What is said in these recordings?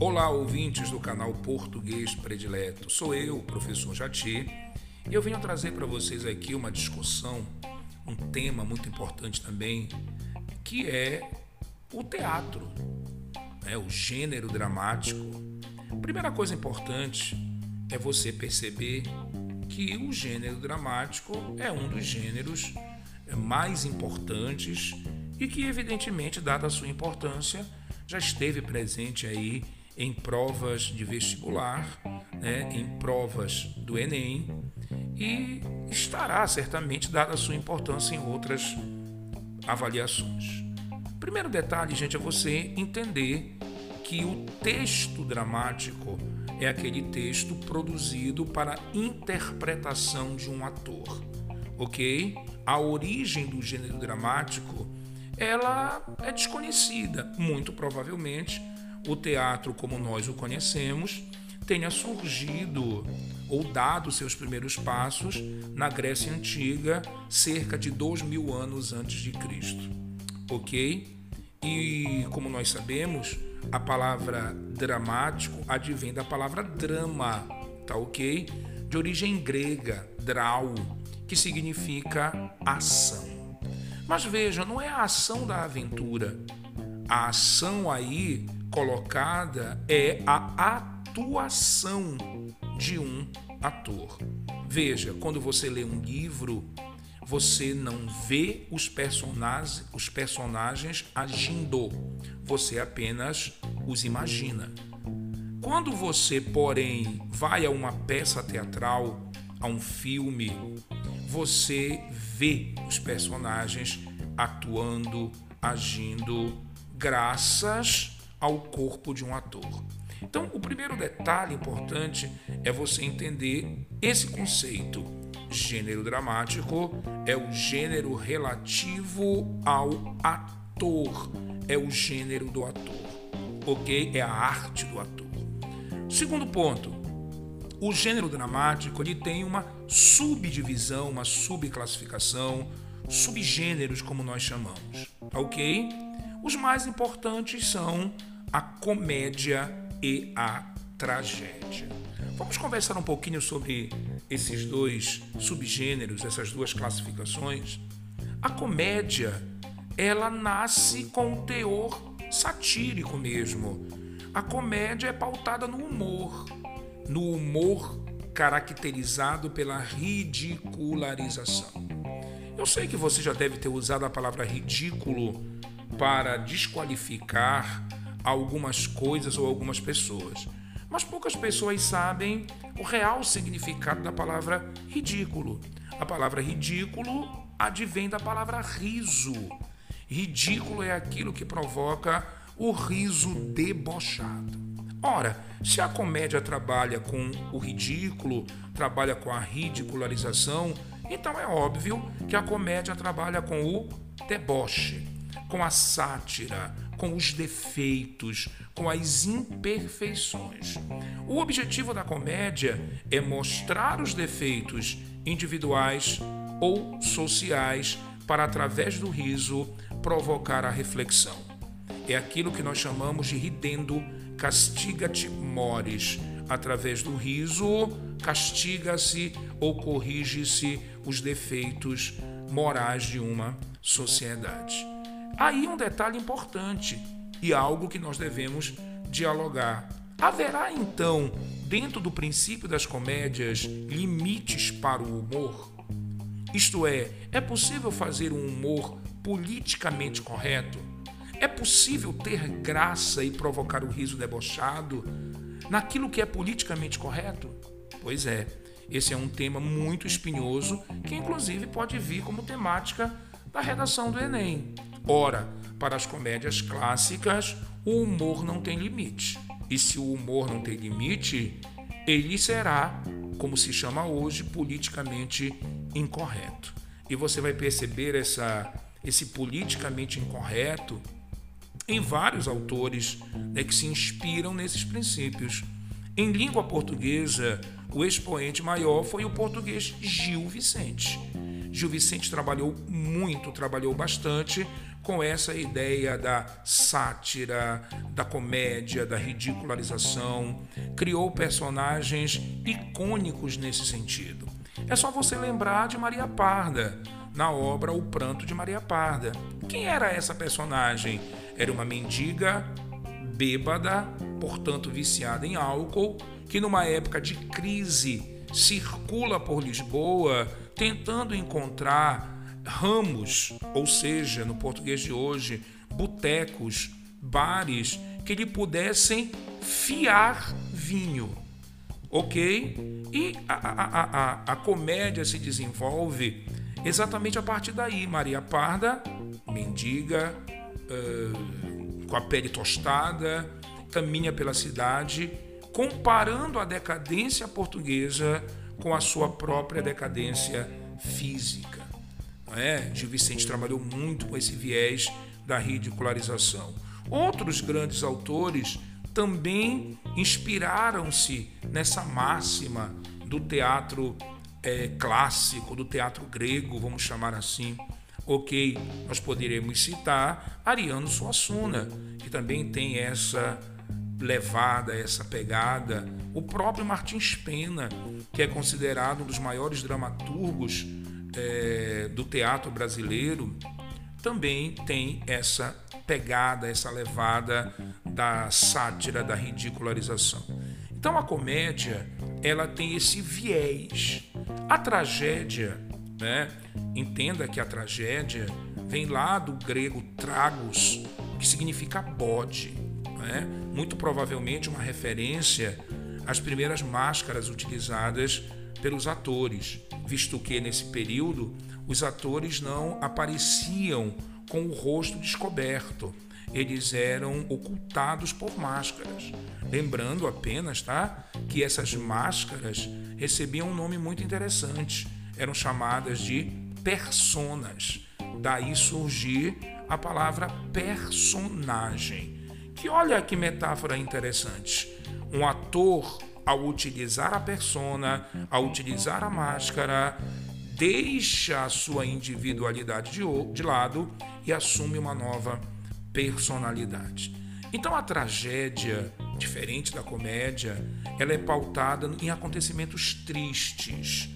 Olá, ouvintes do canal Português Predileto. Sou eu, professor Jati, e eu venho trazer para vocês aqui uma discussão, um tema muito importante também, que é o teatro, né? o gênero dramático. Primeira coisa importante é você perceber que o gênero dramático é um dos gêneros mais importantes e que, evidentemente, dada a sua importância, já esteve presente aí em provas de vestibular, né, em provas do Enem e estará certamente dada a sua importância em outras avaliações. Primeiro detalhe, gente, é você entender que o texto dramático é aquele texto produzido para interpretação de um ator, ok? A origem do gênero dramático ela é desconhecida. Muito provavelmente, o teatro como nós o conhecemos tenha surgido ou dado seus primeiros passos na Grécia Antiga, cerca de dois mil anos antes de Cristo. Ok? E como nós sabemos, a palavra dramático advém da palavra drama, tá ok? De origem grega, drau, que significa ação. Mas veja, não é a ação da aventura. A ação aí colocada é a atuação de um ator. Veja, quando você lê um livro, você não vê os personagens, os personagens agindo, você apenas os imagina. Quando você, porém, vai a uma peça teatral, a um filme, você vê os personagens atuando, agindo, graças ao corpo de um ator. Então, o primeiro detalhe importante é você entender esse conceito. Gênero dramático é o gênero relativo ao ator, é o gênero do ator, ok? É a arte do ator. Segundo ponto, o gênero dramático ele tem uma subdivisão, uma subclassificação, subgêneros como nós chamamos, ok? Os mais importantes são a comédia e a tragédia. Vamos conversar um pouquinho sobre esses dois subgêneros, essas duas classificações. A comédia, ela nasce com um teor satírico mesmo. A comédia é pautada no humor, no humor caracterizado pela ridicularização. Eu sei que você já deve ter usado a palavra ridículo para desqualificar algumas coisas ou algumas pessoas, mas poucas pessoas sabem o real significado da palavra ridículo. A palavra ridículo advém da palavra riso. Ridículo é aquilo que provoca o riso debochado. Ora, se a comédia trabalha com o ridículo, trabalha com a ridicularização, então é óbvio que a comédia trabalha com o deboche, com a sátira, com os defeitos, com as imperfeições. O objetivo da comédia é mostrar os defeitos individuais ou sociais para, através do riso, provocar a reflexão. É aquilo que nós chamamos de ridendo castiga-te mores. Através do riso, castiga-se ou corrige-se os defeitos morais de uma sociedade. Aí um detalhe importante e algo que nós devemos dialogar. Haverá então, dentro do princípio das comédias, limites para o humor? Isto é, é possível fazer um humor politicamente correto? É possível ter graça e provocar o riso debochado naquilo que é politicamente correto? Pois é, esse é um tema muito espinhoso que, inclusive, pode vir como temática da redação do Enem. Ora, para as comédias clássicas, o humor não tem limite. E se o humor não tem limite, ele será, como se chama hoje, politicamente incorreto. E você vai perceber essa, esse politicamente incorreto em vários autores né, que se inspiram nesses princípios. Em língua portuguesa, o expoente maior foi o português Gil Vicente. Gil Vicente trabalhou muito, trabalhou bastante com essa ideia da sátira, da comédia, da ridicularização, criou personagens icônicos nesse sentido. É só você lembrar de Maria Parda, na obra O Pranto de Maria Parda. Quem era essa personagem? Era uma mendiga bêbada, portanto viciada em álcool, que numa época de crise circula por Lisboa tentando encontrar ramos, ou seja, no português de hoje, botecos, bares que lhe pudessem fiar vinho. Ok? E a, a, a, a comédia se desenvolve exatamente a partir daí. Maria Parda, mendiga, uh, com a pele tostada, caminha pela cidade, comparando a decadência portuguesa com a sua própria decadência física. Não é? Gil Vicente trabalhou muito com esse viés da ridicularização. Outros grandes autores também inspiraram-se nessa máxima do teatro é, clássico, do teatro grego, vamos chamar assim. Ok, nós poderíamos citar Ariano Suassuna, que também tem essa levada, essa pegada. O próprio Martins Pena, que é considerado um dos maiores dramaturgos é, do teatro brasileiro, também tem essa pegada, essa levada da sátira, da ridicularização. Então a comédia, ela tem esse viés. A tragédia, né? Entenda que a tragédia vem lá do grego tragos, que significa bode, né? Muito provavelmente uma referência às primeiras máscaras utilizadas pelos atores, visto que nesse período os atores não apareciam com o rosto descoberto, eles eram ocultados por máscaras. Lembrando apenas, tá, que essas máscaras recebiam um nome muito interessante, eram chamadas de personas. Daí surgir a palavra personagem. Que olha que metáfora interessante. Um ator ao utilizar a persona, ao utilizar a máscara, deixa a sua individualidade de, lado e assume uma nova personalidade. Então a tragédia, diferente da comédia, ela é pautada em acontecimentos tristes.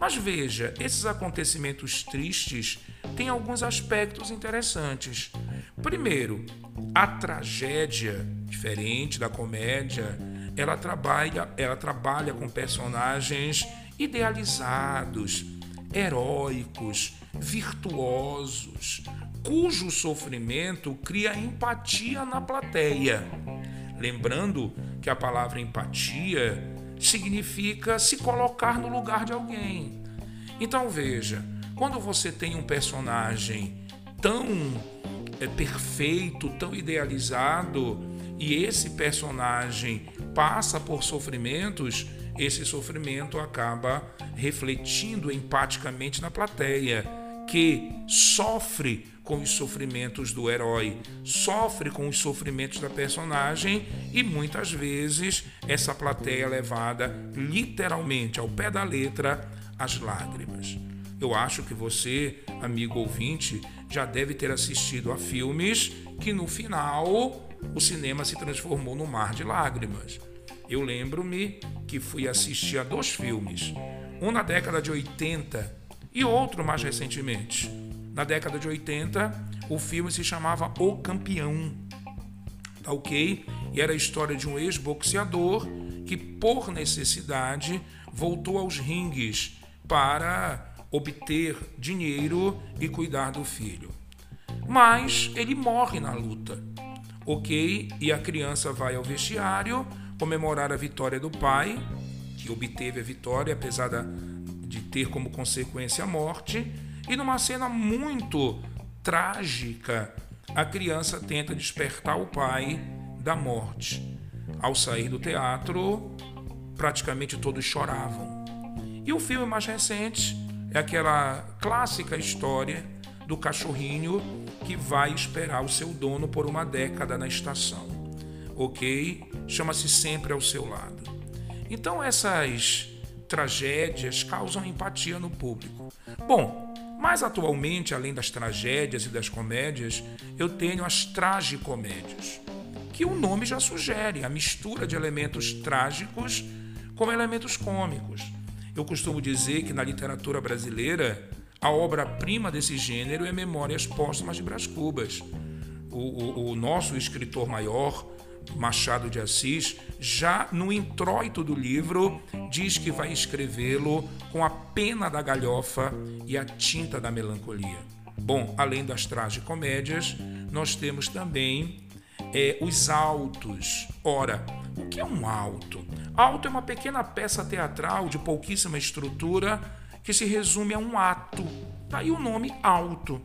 Mas veja, esses acontecimentos tristes têm alguns aspectos interessantes. Primeiro, a tragédia, diferente da comédia, ela trabalha, ela trabalha com personagens idealizados, heróicos, virtuosos, cujo sofrimento cria empatia na plateia. Lembrando que a palavra empatia significa se colocar no lugar de alguém. Então veja, quando você tem um personagem tão é, perfeito, tão idealizado, e esse personagem passa por sofrimentos, esse sofrimento acaba refletindo empaticamente na plateia, que sofre com os sofrimentos do herói, sofre com os sofrimentos da personagem e muitas vezes essa plateia é levada literalmente ao pé da letra às lágrimas. Eu acho que você, amigo ouvinte, já deve ter assistido a filmes que no final o cinema se transformou num mar de lágrimas. Eu lembro-me que fui assistir a dois filmes, um na década de 80 e outro mais recentemente. Na década de 80, o filme se chamava O Campeão. Tá ok? E era a história de um ex-boxeador que, por necessidade, voltou aos ringues para obter dinheiro e cuidar do filho. Mas ele morre na luta. Ok? E a criança vai ao vestiário comemorar a vitória do pai, que obteve a vitória, apesar de ter como consequência a morte. E numa cena muito trágica, a criança tenta despertar o pai da morte. Ao sair do teatro, praticamente todos choravam. E o filme mais recente é aquela clássica história do cachorrinho que vai esperar o seu dono por uma década na estação ok? Chama-se sempre ao seu lado. Então essas tragédias causam empatia no público. Bom, Mas atualmente, além das tragédias e das comédias, eu tenho as tragicomédias, que o nome já sugere, a mistura de elementos trágicos com elementos cômicos. Eu costumo dizer que na literatura brasileira, a obra-prima desse gênero é Memórias Póstumas de Brás Cubas. O, o, o nosso escritor maior, Machado de Assis, já no introito do livro, diz que vai escrevê-lo com a pena da galhofa e a tinta da melancolia. Bom, além das tragicomédias, nós temos também é, os autos. Ora, o que é um auto? Auto é uma pequena peça teatral de pouquíssima estrutura que se resume a um ato. Daí o nome auto,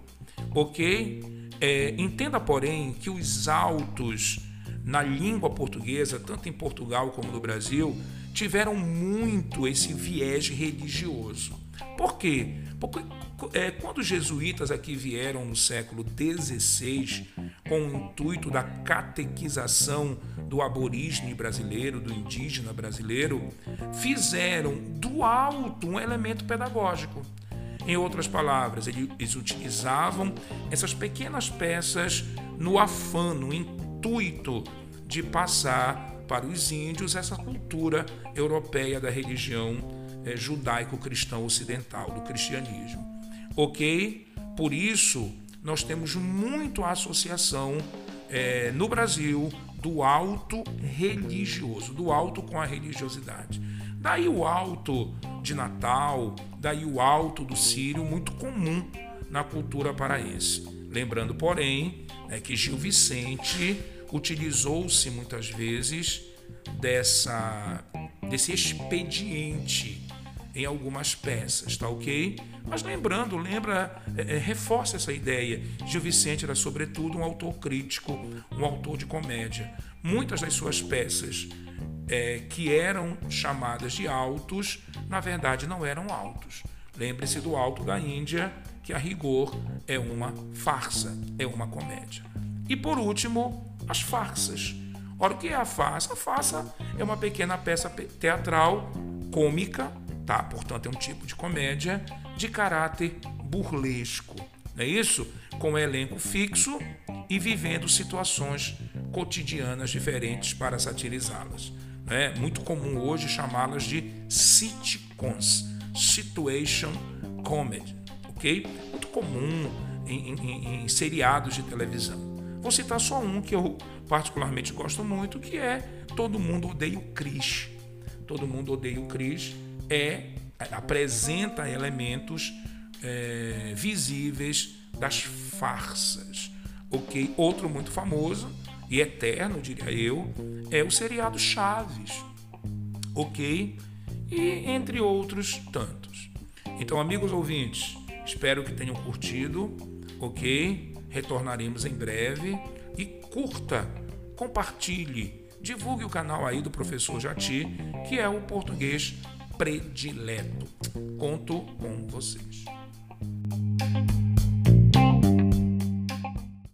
ok? É, entenda, porém, que os autos na língua portuguesa, tanto em Portugal como no Brasil, tiveram muito esse viés religioso. Por quê? Porque é, quando os jesuítas aqui vieram no século XVI, com o intuito da catequização do aborígene brasileiro, do indígena brasileiro, fizeram do alto um elemento pedagógico. Em outras palavras, eles utilizavam essas pequenas peças no afã, no intuito de passar para os índios essa cultura europeia da religião é, judaico-cristã ocidental, do cristianismo. Ok? Por isso, nós temos muito a associação é, no Brasil do alto religioso, do alto com a religiosidade. Daí o alto de Natal, daí o alto do Sírio, muito comum na cultura paraense. Lembrando, porém, é que Gil Vicente utilizou-se muitas vezes dessa desse expediente em algumas peças, tá ok? Mas lembrando, lembra, é, é, reforça essa ideia. Gil Vicente era, sobretudo, um autor crítico, um autor de comédia. Muitas das suas peças é, que eram chamadas de autos, na verdade não eram autos. Lembre-se do Alto da Índia, que a rigor é uma farsa, é uma comédia. E por último, as farsas. Ora, o que é a farsa? A farsa é uma pequena peça teatral cômica tá? Portanto, é um tipo de comédia de caráter burlesco, não é isso? Com um elenco fixo e vivendo situações cotidianas diferentes para satirizá-las. É muito comum hoje chamá-las de sitcoms, situation comedy, ok? Muito comum em, em, em seriados de televisão. Vou citar só um que eu particularmente gosto muito, que é Todo Mundo Odeia o Chris. Todo Mundo Odeia o Chris é apresenta elementos é, visíveis das farsas. Ok? Outro muito famoso e eterno, diria eu, é o seriado Chaves. Ok? E entre outros tantos. Então, amigos ouvintes, espero que tenham curtido. Ok? Retornaremos em breve. E curta, compartilhe, divulgue o canal aí do professor Jati, que é o português predileto. Conto com vocês.